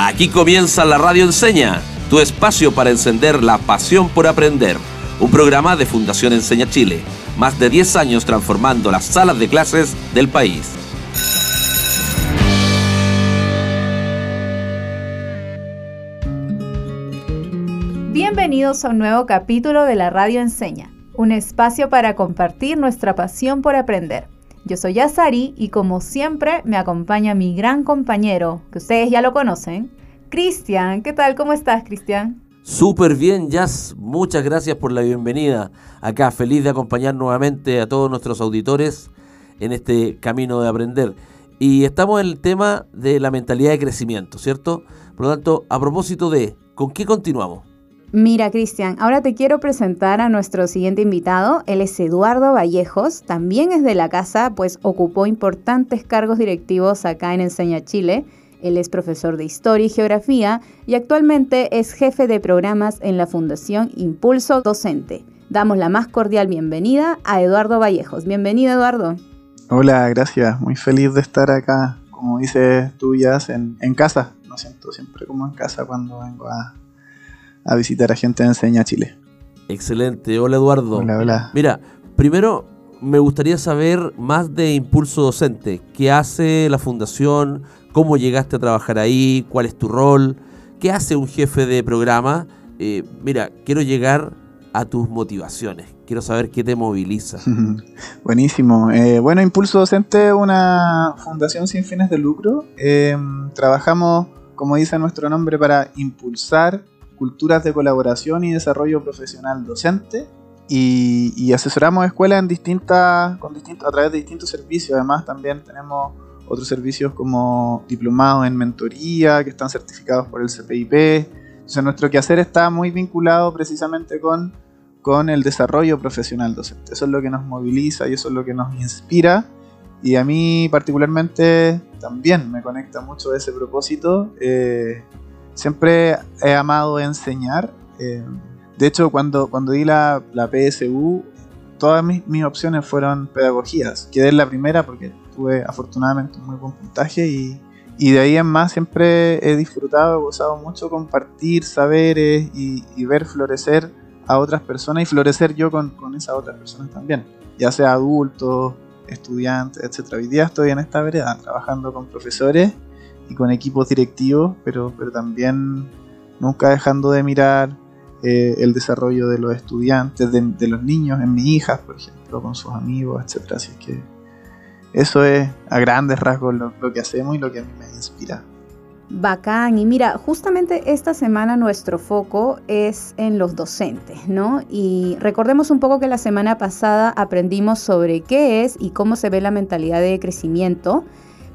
Aquí comienza la Radio Enseña, tu espacio para encender la pasión por aprender. Un programa de Fundación Enseña Chile, más de 10 años transformando las salas de clases del país. Bienvenidos a un nuevo capítulo de la Radio Enseña, un espacio para compartir nuestra pasión por aprender. Yo soy Yasari y como siempre me acompaña mi gran compañero, que ustedes ya lo conocen, Cristian. ¿Qué tal? ¿Cómo estás, Cristian? Súper bien, Jazz. Muchas gracias por la bienvenida acá. Feliz de acompañar nuevamente a todos nuestros auditores en este camino de aprender. Y estamos en el tema de la mentalidad de crecimiento, ¿cierto? Por lo tanto, a propósito de, ¿con qué continuamos? Mira, Cristian, ahora te quiero presentar a nuestro siguiente invitado. Él es Eduardo Vallejos, también es de la casa, pues ocupó importantes cargos directivos acá en Enseña Chile. Él es profesor de Historia y Geografía y actualmente es jefe de programas en la Fundación Impulso Docente. Damos la más cordial bienvenida a Eduardo Vallejos. Bienvenido, Eduardo. Hola, gracias. Muy feliz de estar acá, como dices tú, ya en, en casa. Me siento siempre como en casa cuando vengo a, a visitar a gente de Enseña Chile. Excelente, hola Eduardo. Hola, hola. Mira, primero me gustaría saber más de Impulso Docente. ¿Qué hace la fundación? ¿Cómo llegaste a trabajar ahí? ¿Cuál es tu rol? ¿Qué hace un jefe de programa? Eh, mira, quiero llegar a tus motivaciones. Quiero saber qué te moviliza. Buenísimo. Eh, bueno, Impulso Docente es una fundación sin fines de lucro. Eh, trabajamos, como dice nuestro nombre, para impulsar culturas de colaboración y desarrollo profesional docente y, asesoramos escuelas en distintos, a través de distintos servicios. Además también tenemos otros servicios como diplomados en mentoría que están certificados por el CPIP. Entonces nuestro quehacer está muy vinculado precisamente con, con el desarrollo profesional docente. Eso es lo que nos moviliza y eso es lo que nos inspira. Y a mí particularmente también me conecta mucho ese propósito. Eh, siempre he amado enseñar. Eh, de hecho, cuando, cuando di la, la PSU, todas mis, mis, opciones fueron pedagogías. Quedé en la primera porque tuve afortunadamente un muy buen puntaje y, y de ahí en más siempre he disfrutado, he gozado mucho compartir saberes y, y, ver florecer a otras personas y florecer yo con, con esas otras personas también, ya sea adultos, estudiantes, etc. Hoy día estoy en esta vereda trabajando con profesores y con equipos directivos, pero, pero también nunca dejando de mirar eh, el desarrollo de los estudiantes, de, de, los niños, en mis hijas, por ejemplo, con sus amigos, etc. Así que eso es a grandes rasgos lo, lo que hacemos y lo que a mí me inspira. Bacán, y mira, justamente esta semana nuestro foco es en los docentes, ¿no? Y recordemos un poco que la semana pasada aprendimos sobre qué es y cómo se ve la mentalidad de crecimiento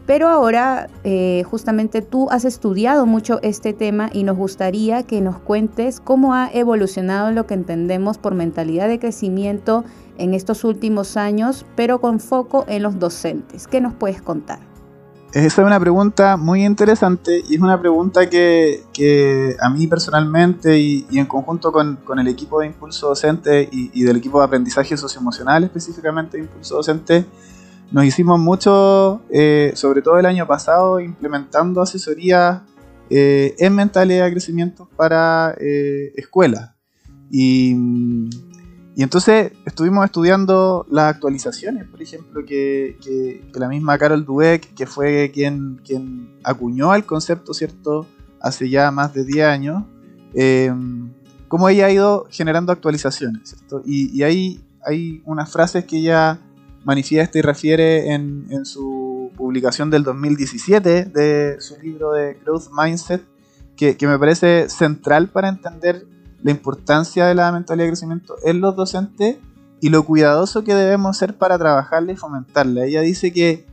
pero ahora eh, justamente tú has estudiado mucho este tema y nos gustaría que nos cuentes cómo ha evolucionado lo que entendemos por mentalidad de crecimiento en estos últimos años, pero con foco en los docentes. ¿Qué nos puedes contar? Esa es una pregunta muy interesante y es una pregunta que, a mí personalmente y, en conjunto con, con, el equipo de Impulso Docente y, y del equipo de aprendizaje socioemocional específicamente de Impulso Docente, nos hicimos mucho, eh, sobre todo el año pasado, implementando asesorías eh, en mentalidad de crecimiento para eh, escuelas. Y, y, entonces estuvimos estudiando las actualizaciones, por ejemplo, que, que, la misma Carol Dweck, que fue quien, quien acuñó el concepto, ¿cierto?, hace ya más de 10 años, cómo ella ha ido generando actualizaciones, ¿cierto? Y, y hay, hay unas frases que ella manifiesta y refiere en, en, su publicación del 2017 de su libro de Growth Mindset, que, que, me parece central para entender la importancia de la mentalidad de crecimiento en los docentes y lo cuidadoso que debemos ser para trabajarla y fomentarla. Ella dice que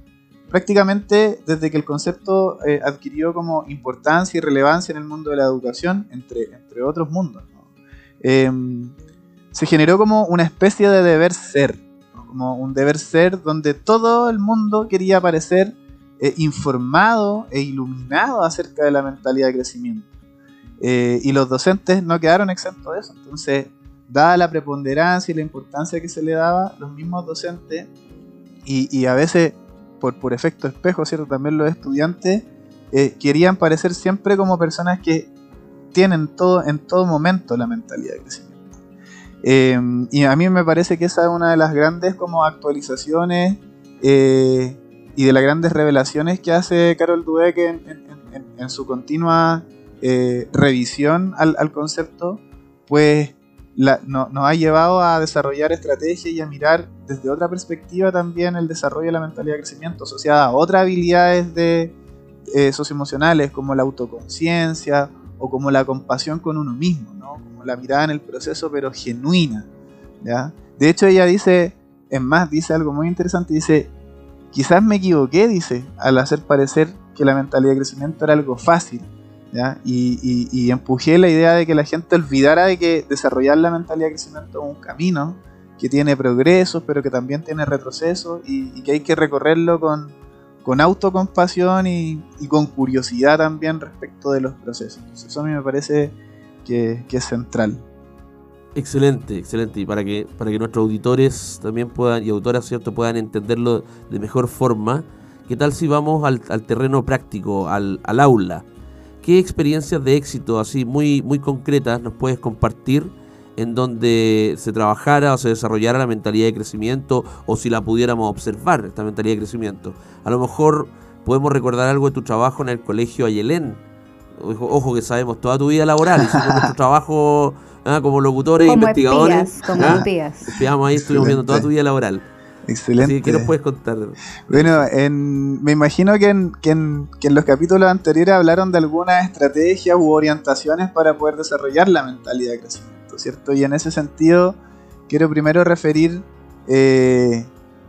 prácticamente desde que el concepto eh, adquirió como importancia y relevancia en el mundo de la educación, entre, entre otros mundos, ¿no? eh, se generó como una especie de deber ser como un deber ser donde todo el mundo quería aparecer eh, informado e iluminado acerca de la mentalidad de crecimiento. Eh, y los docentes no quedaron exentos de eso. Entonces, dada la preponderancia y la importancia que se le daba, los mismos docentes y, a veces por, por efecto espejo, ¿cierto? También los estudiantes eh, querían parecer siempre como personas que tienen todo, en todo momento la mentalidad de crecimiento. Em, y a mí me parece que esa es una de las grandes como actualizaciones eh, y de las grandes revelaciones que hace Carol Dweck en, su continua eh, revisión al, concepto, pues nos ha llevado a desarrollar estrategias y a mirar desde otra perspectiva también el desarrollo de la mentalidad de crecimiento asociada a otras habilidades de, eh, socioemocionales como la autoconciencia o como la compasión con uno mismo, ¿no? como la mirada en el proceso pero genuina. ¿ya? De hecho ella dice, en más, dice algo muy interesante, dice, quizás me equivoqué, dice, al hacer parecer que la mentalidad de crecimiento era algo fácil. ¿ya? Y, empujé la idea de que la gente olvidara de que desarrollar la mentalidad de crecimiento es un camino que tiene progresos, pero que también tiene retrocesos y que hay que recorrerlo con, con autocompasión y, y, con curiosidad también respecto de los procesos. eso a mí me parece que, es central. Excelente, excelente. Y para que, para que nuestros auditores también puedan, y autoras, ¿cierto?, puedan entenderlo de mejor forma, ¿qué tal si vamos al, terreno práctico, al, al, aula? ¿Qué experiencias de éxito así muy, muy concretas nos puedes compartir en donde se trabajara o se desarrollara la mentalidad de crecimiento o si la pudiéramos observar, esta mentalidad de crecimiento. A lo mejor podemos recordar algo de tu trabajo en el colegio Ayelén. Ojo, que sabemos toda tu vida laboral, hicimos nuestro trabajo ¿ah? como locutores e investigadores. como ¿ah? espías. Espiamos ahí, estuvimos viendo toda tu vida laboral. Excelente. ¿Qué nos puedes contar? Bueno, me imagino que en, que, en, que en, los capítulos anteriores hablaron de algunas estrategias u orientaciones para poder desarrollar la mentalidad de crecimiento. ¿Cierto? Y en ese sentido, quiero primero referir eh,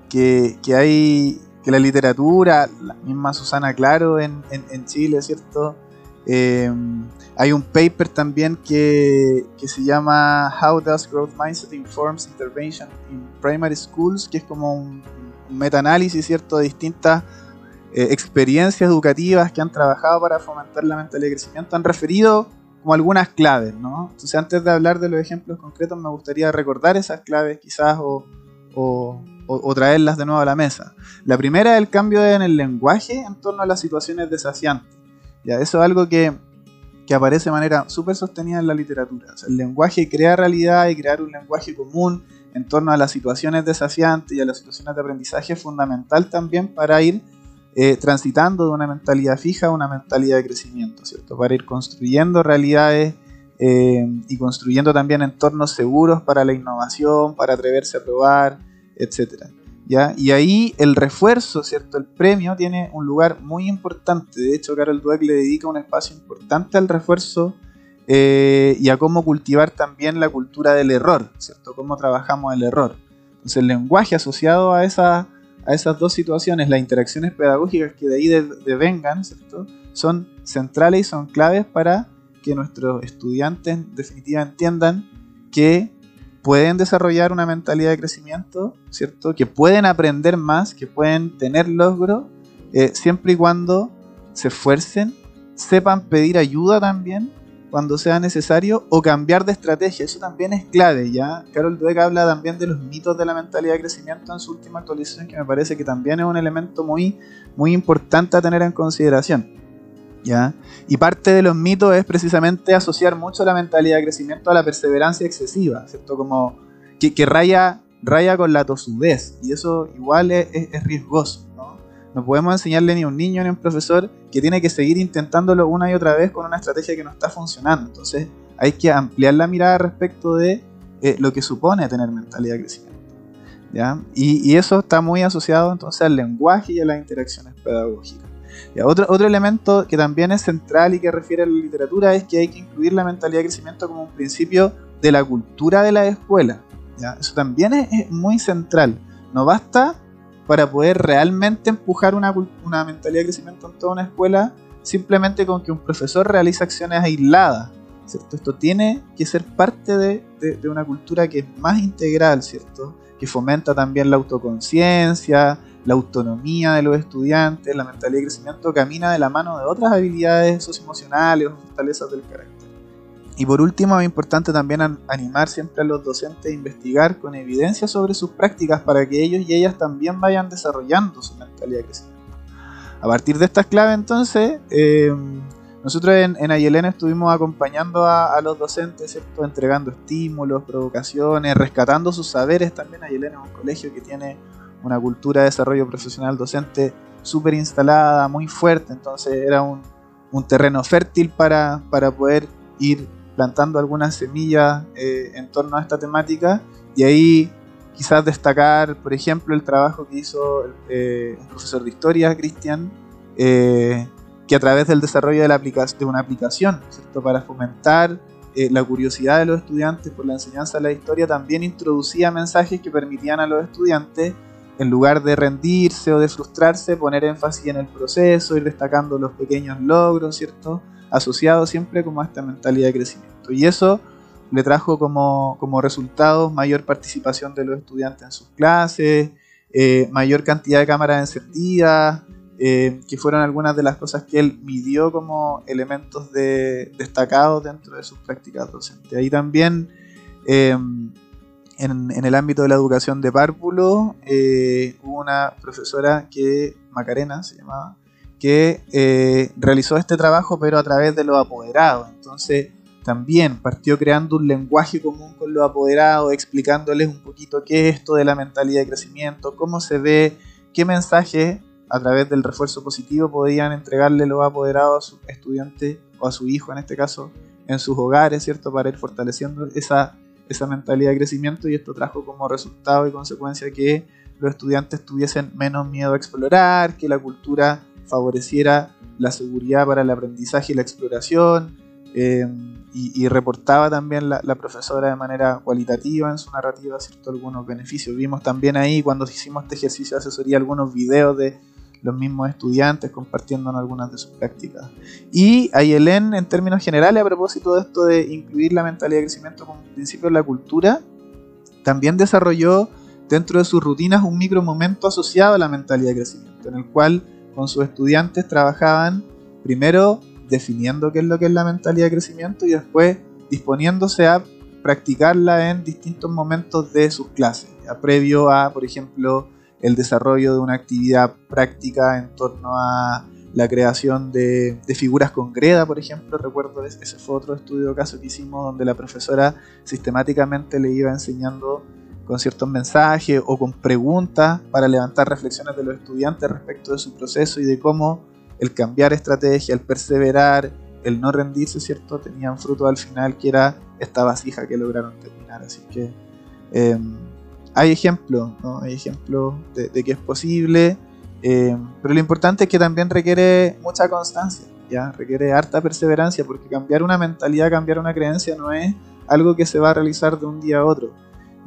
que, hay que la literatura, la misma Susana Claro en, Chile, ¿cierto? Eh, hay un paper también que, se llama How Does Growth Mindset Informs Intervention in Primary Schools, que es como un, un metaanálisis, ¿cierto?, de distintas eh, experiencias educativas que han trabajado para fomentar la mentalidad de crecimiento, han referido como algunas claves, ¿no? Entonces antes de hablar de los ejemplos concretos me gustaría recordar esas claves quizás o, traerlas de nuevo a la mesa. La primera es el cambio en el lenguaje en torno a las situaciones desafiantes. Ya, eso es algo que, aparece de manera súper sostenida en la literatura. el lenguaje crea realidad y crear un lenguaje común en torno a las situaciones desafiantes y a las situaciones de aprendizaje es fundamental también para ir eh, transitando de una mentalidad fija a una mentalidad de crecimiento, ¿cierto? Para ir construyendo realidades eh, y construyendo también entornos seguros para la innovación, para atreverse a probar, etc. ¿ya? Y ahí el refuerzo, ¿cierto? El premio tiene un lugar muy importante. De hecho, Carol Dweck le dedica un espacio importante al refuerzo eh, y a cómo cultivar también la cultura del error, ¿cierto? Cómo trabajamos el error. Entonces, el lenguaje asociado a esa a esas dos situaciones, las interacciones pedagógicas que de ahí devengan, son centrales y son claves para que nuestros estudiantes en definitiva entiendan que pueden desarrollar una mentalidad de crecimiento, ¿cierto? Que pueden aprender más, que pueden tener logros, eh, siempre y cuando se esfuercen, sepan pedir ayuda también cuando sea necesario o cambiar de estrategia. Eso también es clave, ¿ya? Carol Dweck habla también de los mitos de la mentalidad de crecimiento en su última actualización, que me parece que también es un elemento muy, muy importante a tener en consideración. ¿Ya? Y parte de los mitos es precisamente asociar mucho la mentalidad de crecimiento a la perseverancia excesiva, ¿cierto? Como que, raya, raya con la tosudez, y eso igual es, es riesgoso. No podemos enseñarle ni a un niño ni a un profesor que tiene que seguir intentándolo una y otra vez con una estrategia que no está funcionando. Entonces hay que ampliar la mirada respecto de eh, lo que supone tener mentalidad de crecimiento. ¿ya? Y, eso está muy asociado entonces al lenguaje y a las interacciones pedagógicas. Otro, otro elemento que también es central y que refiere a la literatura es que hay que incluir la mentalidad de crecimiento como un principio de la cultura de la escuela. ¿ya? Eso también es muy central. No basta para poder realmente empujar una, mentalidad de crecimiento en toda una escuela simplemente con que un profesor realice acciones aisladas. ¿cierto? Esto tiene que ser parte de, una cultura que es más integral, ¿cierto? que fomenta también la autoconciencia, la autonomía de los estudiantes, la mentalidad de crecimiento camina de la mano de otras habilidades socioemocionales o fortalezas del carácter. Y por último, es importante también animar siempre a los docentes a investigar con evidencia sobre sus prácticas para que ellos y ellas también vayan desarrollando su mentalidad de crecimiento. A partir de estas claves, entonces, eh, nosotros en, en Ayelena estuvimos acompañando a, los docentes, ¿cierto? entregando estímulos, provocaciones, rescatando sus saberes. También Ayelena es un colegio que tiene una cultura de desarrollo profesional docente súper instalada, muy fuerte, entonces era un, un terreno fértil para, para, poder ir plantando algunas semillas eh, en torno a esta temática y ahí quizás destacar, por ejemplo, el trabajo que hizo eh, el profesor de historia, Cristian, eh, que a través del desarrollo de, una aplicación, ¿cierto? para fomentar eh, la curiosidad de los estudiantes por la enseñanza de la historia, también introducía mensajes que permitían a los estudiantes, en lugar de rendirse o de frustrarse, poner énfasis en el proceso, ir destacando los pequeños logros, ¿cierto? Asociados siempre como a esta mentalidad de crecimiento. Y eso le trajo como, como resultado mayor participación de los estudiantes en sus clases, eh, mayor cantidad de cámaras encendidas, eh, que fueron algunas de las cosas que él midió como elementos de, destacados dentro de sus prácticas docentes. Ahí también, eh, en, el ámbito de la educación de párvulo, hubo una profesora que, Macarena se llamaba, que realizó este trabajo pero a través de los apoderados. Entonces, también partió creando un lenguaje común con los apoderados, explicándoles un poquito qué es esto de la mentalidad de crecimiento, cómo se ve, qué mensaje a través del refuerzo positivo podían entregarle los apoderados a su estudiante o a su hijo en este caso en sus hogares, ¿cierto? Para ir fortaleciendo esa, esa mentalidad de crecimiento y esto trajo como resultado y consecuencia que los estudiantes tuviesen menos miedo a explorar, que la cultura favoreciera la seguridad para el aprendizaje y la exploración, eh, y, reportaba también la, profesora de manera cualitativa en su narrativa cierto algunos beneficios. Vimos también ahí cuando hicimos este ejercicio de asesoría algunos videos de los mismos estudiantes compartiendo algunas de sus prácticas. Y Ayelén, en términos generales, a propósito de esto de incluir la mentalidad de crecimiento como principio de la cultura, también desarrolló dentro de sus rutinas un micro momento asociado a la mentalidad de crecimiento, en el cual con sus estudiantes trabajaban primero definiendo qué es lo que es la mentalidad de crecimiento y después disponiéndose a practicarla en distintos momentos de sus clases, previo a, por ejemplo, el desarrollo de una actividad práctica en torno a la creación de, figuras con greda, por ejemplo. Recuerdo ese fue otro estudio caso que hicimos donde la profesora sistemáticamente le iba enseñando con ciertos mensajes o con preguntas para levantar reflexiones de los estudiantes respecto de su proceso y de cómo el cambiar estrategia, el perseverar, el no rendirse, ¿cierto? Tenían fruto al final que era esta vasija que lograron terminar. Así que em, hay ejemplos, ¿no? Hay ejemplos de, que es posible, eh, pero lo importante es que también requiere mucha constancia, ¿ya? Requiere harta perseverancia, porque cambiar una mentalidad, cambiar una creencia no es algo que se va a realizar de un día a otro.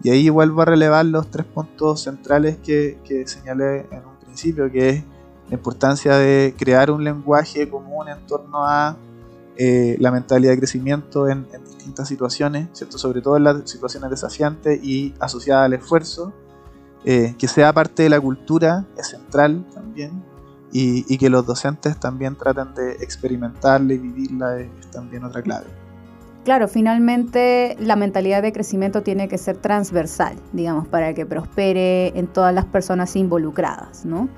Y ahí vuelvo a relevar los tres puntos centrales que, señalé en un principio, que es la importancia de crear un lenguaje común en torno a eh, la mentalidad de crecimiento en, distintas situaciones, ¿cierto? sobre todo en las situaciones desafiantes y asociadas al esfuerzo, eh, que sea parte de la cultura, es central también, y, que los docentes también traten de experimentarla y vivirla, es, también otra clave. Claro, finalmente la mentalidad de crecimiento tiene que ser transversal, digamos, para que prospere en todas las personas involucradas, ¿no?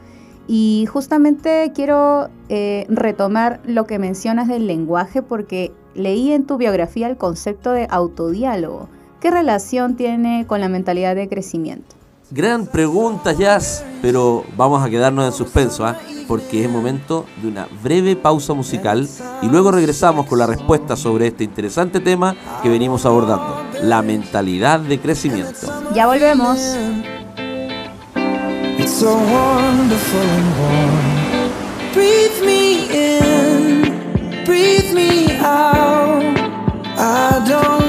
Y justamente quiero eh, retomar lo que mencionas del lenguaje porque leí en tu biografía el concepto de autodiálogo. ¿Qué relación tiene con la mentalidad de crecimiento? Gran pregunta, Jazz, pero vamos a quedarnos en suspenso, ¿ah? porque es momento de una breve pausa musical y luego regresamos con la respuesta sobre este interesante tema que venimos abordando, la mentalidad de crecimiento. Ya volvemos. breathe me out. I don't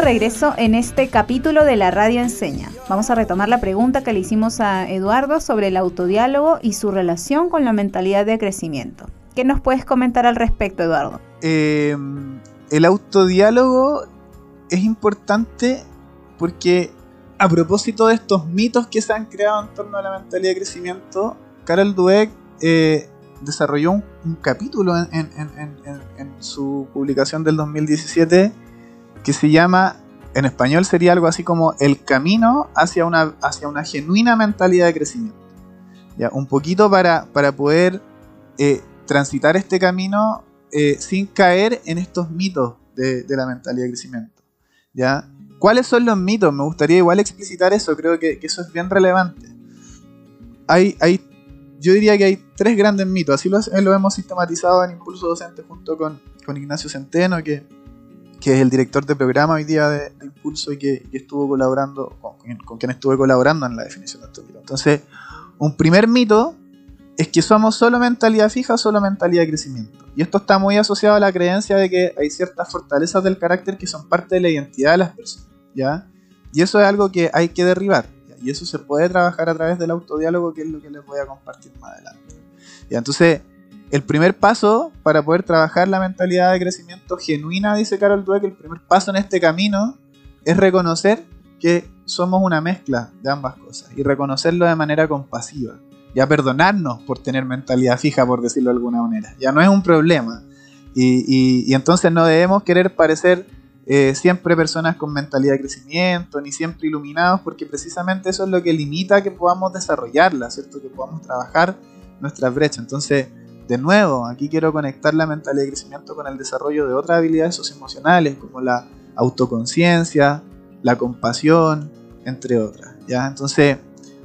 regreso en este capítulo de la Radio Enseña. Vamos a retomar la pregunta que le hicimos a Eduardo sobre el autodiálogo y su relación con la mentalidad de crecimiento. ¿Qué nos puedes comentar al respecto, Eduardo? Eh, el autodiálogo es importante porque a propósito de estos mitos que se han creado en torno a la mentalidad de crecimiento, Carol Dweck eh, desarrolló un, capítulo en, su publicación del 2017 que se llama, en español sería algo así como El camino hacia una, hacia una genuina mentalidad de crecimiento. ¿Ya? Un poquito para, para poder eh, transitar este camino eh, sin caer en estos mitos de, la mentalidad de crecimiento. ¿ya? ¿Cuáles son los mitos? Me gustaría igual explicitar eso, creo que, eso es bien relevante. Hay, hay, yo diría que hay tres grandes mitos, así lo, lo hemos sistematizado en Impulso Docente junto con, con Ignacio Centeno, que, que, es el director de programa hoy día de, Impulso y que, estuvo colaborando, con, quien estuve colaborando en la definición de estos mitos. Entonces, un primer mito es que somos solo mentalidad fija solo mentalidad de crecimiento. Y esto está muy asociado a la creencia de que hay ciertas fortalezas del carácter que son parte de la identidad de las personas. ¿ya? Y eso es algo que hay que derribar. Y eso se puede trabajar a través del autodiálogo, que es lo que les voy a compartir más adelante. Entonces, el primer paso para poder trabajar la mentalidad de crecimiento genuina, dice Carol Dweck, el primer paso en este camino es reconocer que somos una mezcla de ambas cosas y reconocerlo de manera compasiva ya perdonarnos por tener mentalidad fija, por decirlo de alguna manera. Ya no es un problema. Y, entonces no debemos querer parecer eh, siempre personas con mentalidad de crecimiento, ni siempre iluminados, porque precisamente eso es lo que limita que podamos desarrollarla, ¿cierto? Que podamos trabajar nuestras brechas. Entonces, de nuevo, aquí quiero conectar la mentalidad de crecimiento con el desarrollo de otras habilidades socioemocionales, como la autoconciencia, la compasión, entre otras. ¿ya? Entonces,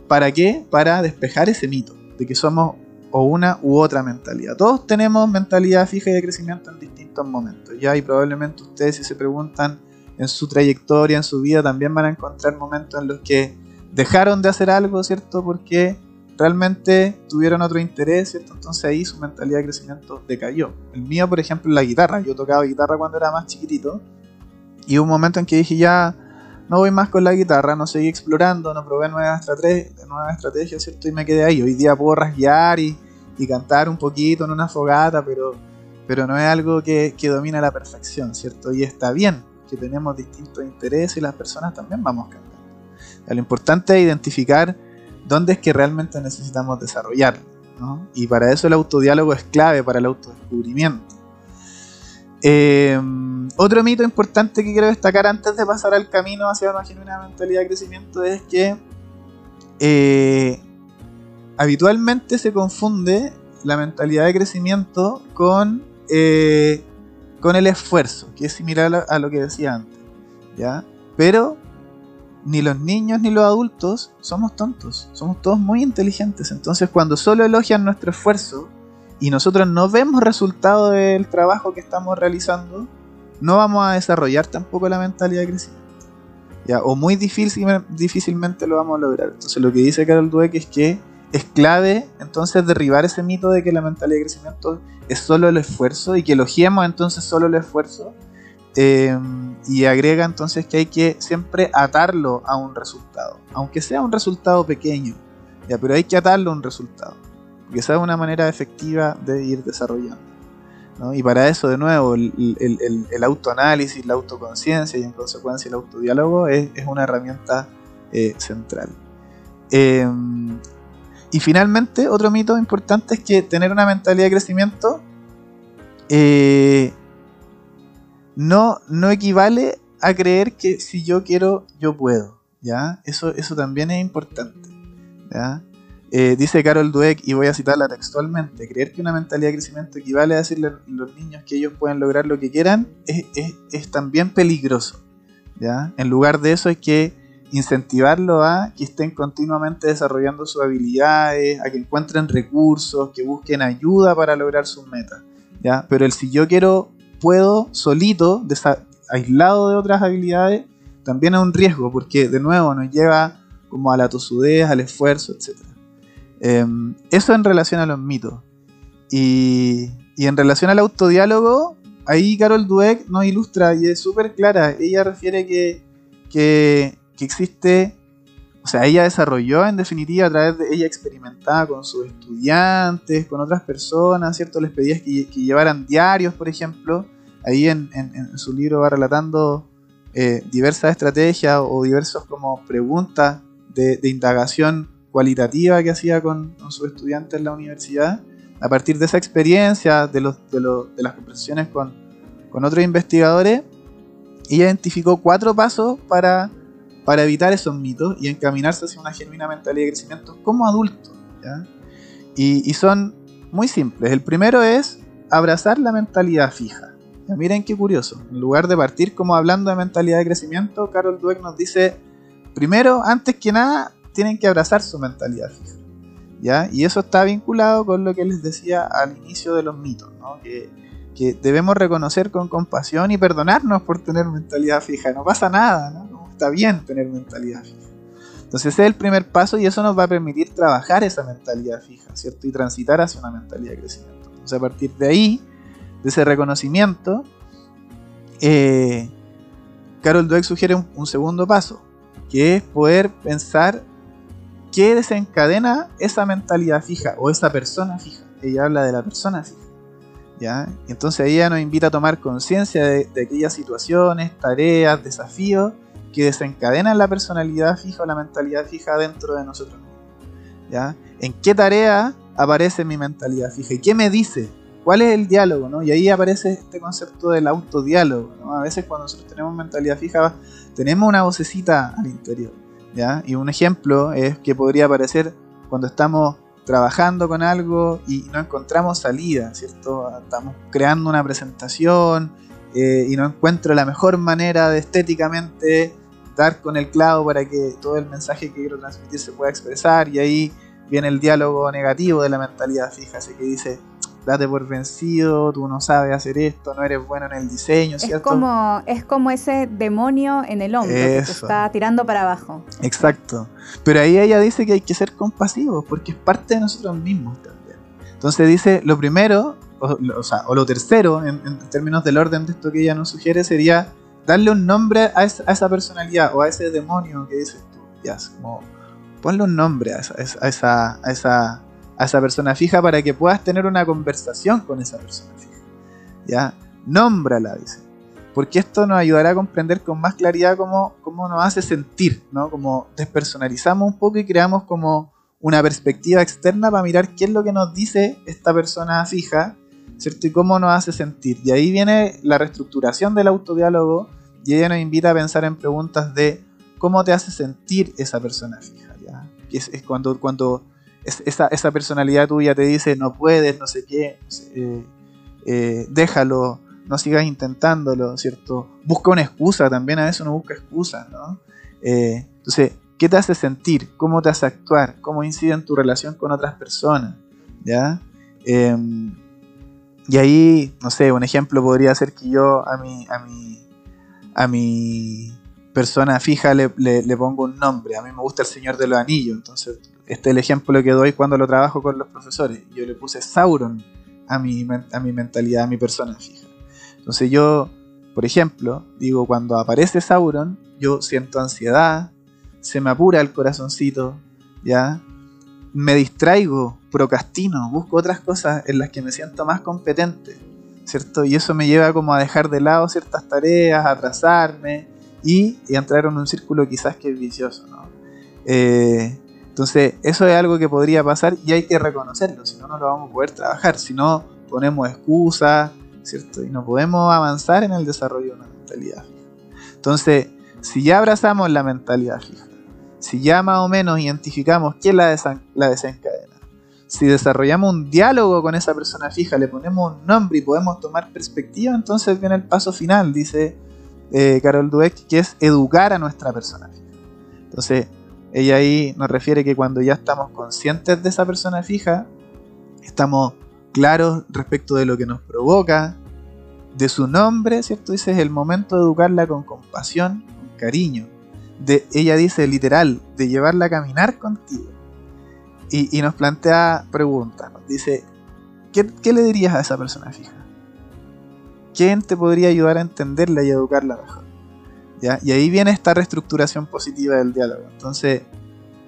¿Para qué? Para despejar ese mito de que somos o una u otra mentalidad. Todos tenemos mentalidad fija y de crecimiento en distintos momentos. Ya y probablemente ustedes si se preguntan en su trayectoria, en su vida, también van a encontrar momentos en los que dejaron de hacer algo, ¿cierto? Porque realmente tuvieron otro interés, ¿cierto? Entonces ahí su mentalidad de crecimiento decayó. El mío, por ejemplo, la guitarra. Yo tocaba guitarra cuando era más chiquitito. Y hubo un momento en que dije ya no voy más con la guitarra, no seguí explorando, no probé nuevas, estrategias, nuevas estrategias, ¿cierto? Y me quedé ahí. Hoy día puedo rasguear y, cantar un poquito en una fogata, pero, pero no es algo que, que domina la perfección, ¿cierto? Y está bien que tenemos distintos intereses y las personas también vamos cambiando. Lo importante es identificar dónde es que realmente necesitamos desarrollarlo, ¿no? Y para eso el autodiálogo es clave para el autodescubrimiento. Eh, otro mito importante que quiero destacar antes de pasar al camino hacia una genuina mentalidad de crecimiento es que eh, habitualmente se confunde la mentalidad de crecimiento con, eh, con el esfuerzo, que es similar a lo que decía antes. ¿ya? Pero ni los niños ni los adultos somos tontos, somos todos muy inteligentes. Entonces cuando solo elogian nuestro esfuerzo y nosotros no vemos resultado del trabajo que estamos realizando, no vamos a desarrollar tampoco la mentalidad de crecimiento. ¿ya? O muy difícil, difícilmente lo vamos a lograr. Entonces lo que dice Carol Dweck es que es clave entonces derribar ese mito de que la mentalidad de crecimiento es solo el esfuerzo y que elogiemos entonces solo el esfuerzo. Eh, y agrega entonces que hay que siempre atarlo a un resultado, aunque sea un resultado pequeño, ya, pero hay que atarlo a un resultado, esa es una manera efectiva de ir desarrollando. Y para eso, de nuevo, el, autoanálisis, la autoconciencia y en consecuencia el autodiálogo es, es una herramienta eh, central. Em, y finalmente, otro mito importante es que tener una mentalidad de crecimiento eh, no, no equivale a creer que si yo quiero, yo puedo. ¿ya? Eso, eso también es importante. ¿ya? Eh, dice Carol Dweck, y voy a citarla textualmente, creer que una mentalidad de crecimiento equivale a decirle a los niños que ellos pueden lograr lo que quieran es, también peligroso. ¿ya? En lugar de eso hay que incentivarlo a que estén continuamente desarrollando sus habilidades, a que encuentren recursos, que busquen ayuda para lograr sus metas. ¿ya? Pero el si yo quiero, puedo, solito, aislado de otras habilidades, también es un riesgo, porque de nuevo nos lleva como a la tosudez, al esfuerzo, etc. Em, eso en relación a los mitos. Y, en relación al autodiálogo, ahí Carol Dweck nos ilustra y es súper clara. Ella refiere que, que, existe o sea, ella desarrolló en definitiva a través de ella experimentaba con sus estudiantes, con otras personas, ¿cierto? Les pedía que, llevaran diarios, por ejemplo. Ahí en, su libro va relatando eh, diversas estrategias o diversas como preguntas de, indagación cualitativa que hacía con, sus estudiantes en la universidad. A partir de esa experiencia, de, los, de, de las conversaciones con, con otros investigadores, ella identificó cuatro pasos para para evitar esos mitos y encaminarse hacia una genuina mentalidad de crecimiento como adulto. Y, son muy simples. El primero es abrazar la mentalidad fija. Miren qué curioso. En lugar de partir como hablando de mentalidad de crecimiento, Carol Dweck nos dice, primero, antes que nada, tienen que abrazar su mentalidad fija. ¿ya? Y eso está vinculado con lo que les decía al inicio de los mitos, que, que debemos reconocer con compasión y perdonarnos por tener mentalidad fija. No pasa nada, ¿no? está bien tener mentalidad fija. Entonces ese es el primer paso y eso nos va a permitir trabajar esa mentalidad fija, ¿cierto? Y transitar hacia una mentalidad de crecimiento. Entonces a partir de ahí, de ese reconocimiento, eh, Carol Dweck sugiere un, segundo paso, que es poder pensar qué desencadena esa mentalidad fija o esa persona fija. Ella habla de la persona fija. ¿ya? Entonces ella nos invita a tomar conciencia de, de, aquellas situaciones, tareas, desafíos que desencadenan la personalidad fija o la mentalidad fija dentro de nosotros ¿ya? ¿En qué tarea aparece mi mentalidad fija? ¿Y qué me dice? ¿Cuál es el diálogo? ¿no? Y ahí aparece este concepto del autodiálogo. ¿no? A veces cuando nosotros tenemos mentalidad fija, tenemos una vocecita al interior. ¿ya? Y un ejemplo es que podría aparecer cuando estamos trabajando con algo y no encontramos salida, ¿cierto? Estamos creando una presentación eh, y no encuentro la mejor manera de estéticamente dar con el clavo para que todo el mensaje que quiero transmitir se pueda expresar y ahí viene el diálogo negativo de la mentalidad fija, así que dice, date por vencido, tú no sabes hacer esto, no eres bueno en el diseño, ¿cierto? Es como, es como ese demonio en el hombro que te está tirando para abajo. Exacto. Pero ahí ella dice que hay que ser compasivos porque es parte de nosotros mismos también. Entonces dice, lo primero, o, sea, o lo tercero, en, en, términos del orden de esto que ella nos sugiere, sería darle un nombre a esa, personalidad o a ese demonio que dices tú. Ya, como ponle un nombre a esa, a, esa, a, esa, a esa persona fija para que puedas tener una conversación con esa persona fija. Ya, nómbrala, dice. Porque esto nos ayudará a comprender con más claridad cómo, cómo nos hace sentir, ¿no? Como despersonalizamos un poco y creamos como una perspectiva externa para mirar qué es lo que nos dice esta persona fija ¿cierto? Y cómo nos hace sentir. Y ahí viene la reestructuración del autodiálogo y ella nos invita a pensar en preguntas de cómo te hace sentir esa persona fija, ¿ya? es, cuando, cuando esa, esa, personalidad tuya te dice no puedes, no sé qué, eh, eh, déjalo, no sigas intentándolo, ¿cierto? Busca una excusa, también a veces uno busca excusas, ¿no? Eh, entonces, ¿qué te hace sentir? ¿Cómo te hace actuar? ¿Cómo incide en tu relación con otras personas? ¿Ya? Em, y ahí, no sé, un ejemplo podría ser que yo a mi, a mi, a mi persona fija le, pongo un nombre. A mí me gusta el Señor de los Anillos, entonces este es el ejemplo que doy cuando lo trabajo con los profesores. Yo le puse Sauron a mi, a mi mentalidad, a mi persona fija. Entonces yo, por ejemplo, digo, cuando aparece Sauron, yo siento ansiedad, se me apura el corazoncito, ¿ya? me distraigo, procrastino, busco otras cosas en las que me siento más competente, ¿cierto? Y eso me lleva como a dejar de lado ciertas tareas, a atrasarme y, entrar en un círculo quizás que es vicioso, ¿no? Eh, entonces, eso es algo que podría pasar y hay que reconocerlo, si no, no lo vamos a poder trabajar, si no, ponemos excusas, ¿cierto? Y no podemos avanzar en el desarrollo de una mentalidad fija. Entonces, si ya abrazamos la mentalidad fija, si ya más o menos identificamos quién la, la desencadena, si desarrollamos un diálogo con esa persona fija, le ponemos un nombre y podemos tomar perspectiva, entonces viene el paso final, dice eh, Carol Dweck, que es educar a nuestra persona fija. Entonces, ella ahí nos refiere que cuando ya estamos conscientes de esa persona fija, estamos claros respecto de lo que nos provoca, de su nombre, ¿cierto? Dice, es el momento de educarla con compasión, con cariño, ella dice literal, de llevarla a caminar contigo. Y, nos plantea preguntas. Nos dice, ¿qué, le dirías a esa persona fija? ¿Quién te podría ayudar a entenderla y educarla mejor? ¿Ya? Y ahí viene esta reestructuración positiva del diálogo. Entonces,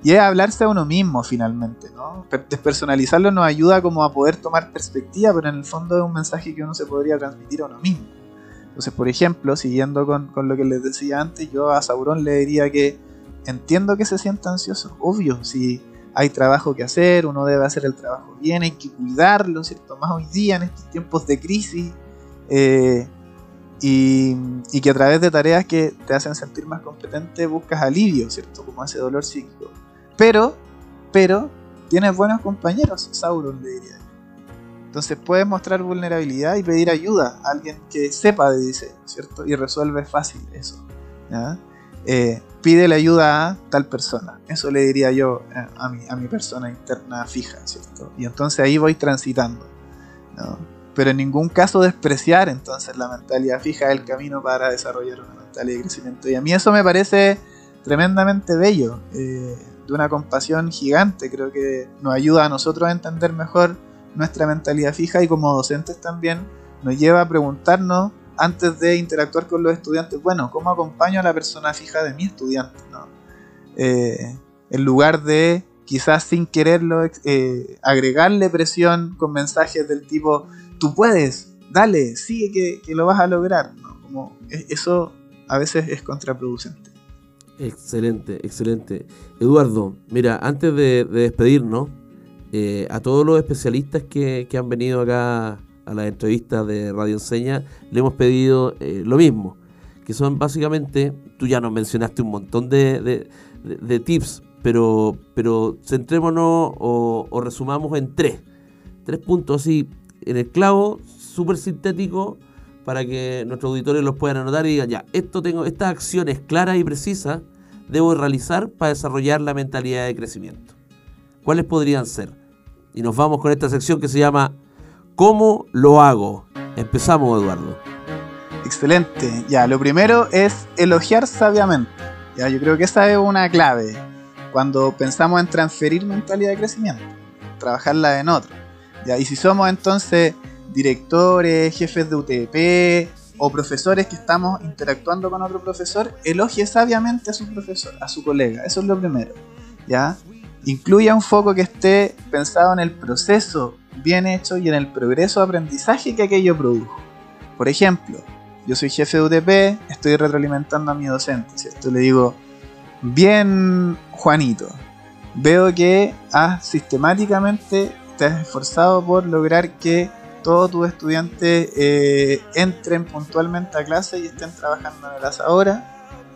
y es hablarse a uno mismo finalmente, ¿no? Despersonalizarlo nos ayuda como a poder tomar perspectiva, pero en el fondo es un mensaje que uno se podría transmitir a uno mismo. Entonces, por ejemplo, siguiendo con, con lo que les decía antes, yo a Sauron le diría que entiendo que se sienta ansioso, obvio, si hay trabajo que hacer, uno debe hacer el trabajo bien, hay que cuidarlo, ¿cierto? Más hoy día en estos tiempos de crisis. Eh, y, que a través de tareas que te hacen sentir más competente buscas alivio, ¿cierto? Como ese dolor psíquico. Pero, pero, tienes buenos compañeros, Sauron le diría. Entonces puedes mostrar vulnerabilidad y pedir ayuda a alguien que sepa de diseño, ¿cierto? Y resuelve fácil eso. Eh, pide la ayuda a tal persona. Eso le diría yo eh, a, mi, a mi persona interna fija, ¿cierto? Y entonces ahí voy transitando. Pero en ningún caso despreciar entonces la mentalidad fija el camino para desarrollar una mentalidad de crecimiento. Y a mí eso me parece tremendamente bello. Eh, de una compasión gigante. Creo que nos ayuda a nosotros a entender mejor nuestra mentalidad fija y como docentes también nos lleva a preguntarnos antes de interactuar con los estudiantes, bueno, ¿cómo acompaño a la persona fija de mi estudiante? Eh, en lugar de quizás sin quererlo eh, agregarle presión con mensajes del tipo, tú puedes, dale, sigue que, que lo vas a lograr. Como e, eso a veces es contraproducente. Excelente, excelente. Eduardo, mira, antes de, despedirnos, eh, a todos los especialistas que, han venido acá a la entrevista de Radio Enseña, le hemos pedido eh, lo mismo, que son básicamente, tú ya nos mencionaste un montón de, tips, pero, pero centrémonos o, o, resumamos en tres, tres puntos así, en el clavo, súper sintético, para que nuestros auditores los puedan anotar y digan, ya, esto tengo, estas acciones claras y precisas debo realizar para desarrollar la mentalidad de crecimiento. ¿Cuáles podrían ser? Y nos vamos con esta sección que se llama ¿Cómo lo hago? Empezamos, Eduardo. Excelente. Ya, lo primero es elogiar sabiamente. Ya, yo creo que esa es una clave cuando pensamos en transferir mentalidad de crecimiento, trabajarla en otro. Y si somos entonces directores, jefes de UTP o profesores que estamos interactuando con otro profesor, elogie sabiamente a su profesor, a su colega. Eso es lo primero. ¿ya? Incluya un foco que esté pensado en el proceso bien hecho y en el progreso de aprendizaje que aquello produjo. Por ejemplo, yo soy jefe de UTP, estoy retroalimentando a mi docente, ¿cierto? Le digo, bien Juanito, veo que has sistemáticamente te has esforzado por lograr que todos tus estudiantes eh, entren puntualmente a clase y estén trabajando en las horas.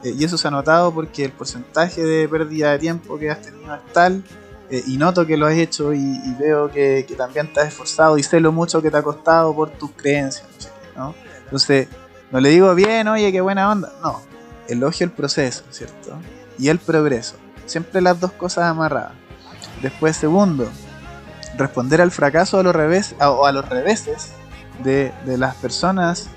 Eh, y eso se ha notado porque el porcentaje de pérdida de tiempo que has tenido es tal. Eh, y noto que lo has hecho y, veo que, también te has esforzado y sé lo mucho que te ha costado por tus creencias. Entonces, no le digo bien, oye, qué buena onda. No, elogio el proceso, ¿cierto? Y el progreso. Siempre las dos cosas amarradas. Después, segundo, responder al fracaso a los revés, o a los reveses de, las personas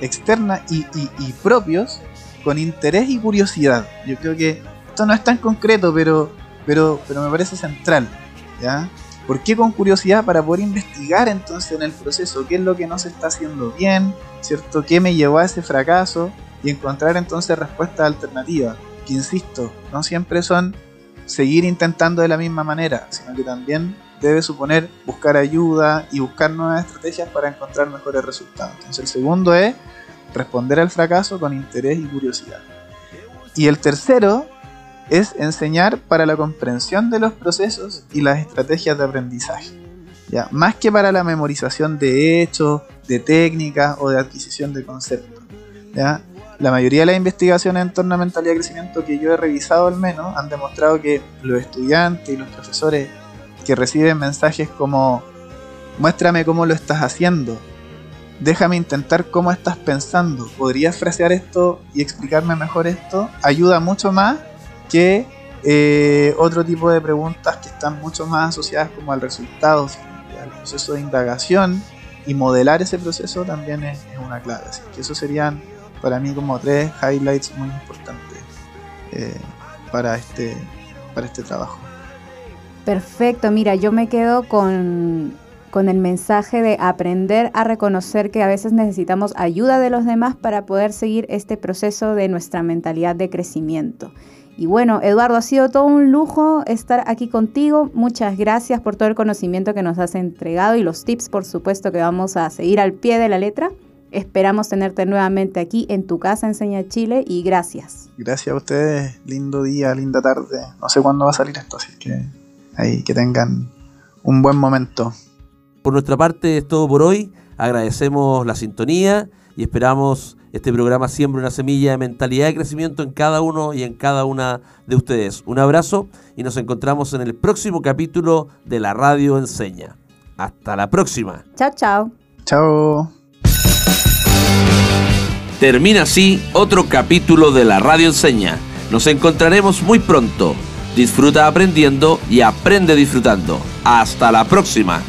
externas y, propios con interés y curiosidad. Yo creo que esto no es tan concreto, pero, pero, pero me parece central. ¿ya? ¿Por qué con curiosidad? Para poder investigar entonces en el proceso qué es lo que no se está haciendo bien, ¿cierto? ¿Qué me llevó a ese fracaso? Y encontrar entonces respuestas alternativas, que insisto, no siempre son seguir intentando de la misma manera, sino que también debe suponer buscar ayuda y buscar nuevas estrategias para encontrar mejores resultados. Entonces el segundo es responder al fracaso con interés y curiosidad. Y el tercero es enseñar para la comprensión de los procesos y las estrategias de aprendizaje. ¿ya? Más que para la memorización de hechos, de técnicas o de adquisición de conceptos. La mayoría de las investigaciones en torno a mentalidad de crecimiento que yo he revisado al menos han demostrado que los estudiantes y los profesores que reciben mensajes como muéstrame cómo lo estás haciendo, déjame intentar cómo estás pensando, podrías frasear esto y explicarme mejor esto, ayuda mucho más que eh, otro tipo de preguntas que están mucho más asociadas como al resultado al proceso de indagación y modelar ese proceso también es, una clave. Así que eso serían para mí como tres highlights muy importantes eh, para, este, para este trabajo. Perfecto, mira, yo me quedo con, con el mensaje de aprender a reconocer que a veces necesitamos ayuda de los demás para poder seguir este proceso de nuestra mentalidad de crecimiento. Y bueno, Eduardo, ha sido todo un lujo estar aquí contigo. Muchas gracias por todo el conocimiento que nos has entregado y los tips, por supuesto, que vamos a seguir al pie de la letra. Esperamos tenerte nuevamente aquí en tu casa Enseña Chile y gracias. Gracias a ustedes, lindo día, linda tarde. No sé cuándo va a salir esto, así que ahí que tengan un buen momento. Por nuestra parte es todo por hoy. Agradecemos la sintonía y esperamos este programa siembre una semilla de mentalidad de crecimiento en cada uno y en cada una de ustedes. Un abrazo y nos encontramos en el próximo capítulo de la Radio Enseña. Hasta la próxima. Chao, chao. Chao. Termina así otro capítulo de la Radio Enseña. Nos encontraremos muy pronto. Disfruta aprendiendo y aprende disfrutando. Hasta la próxima.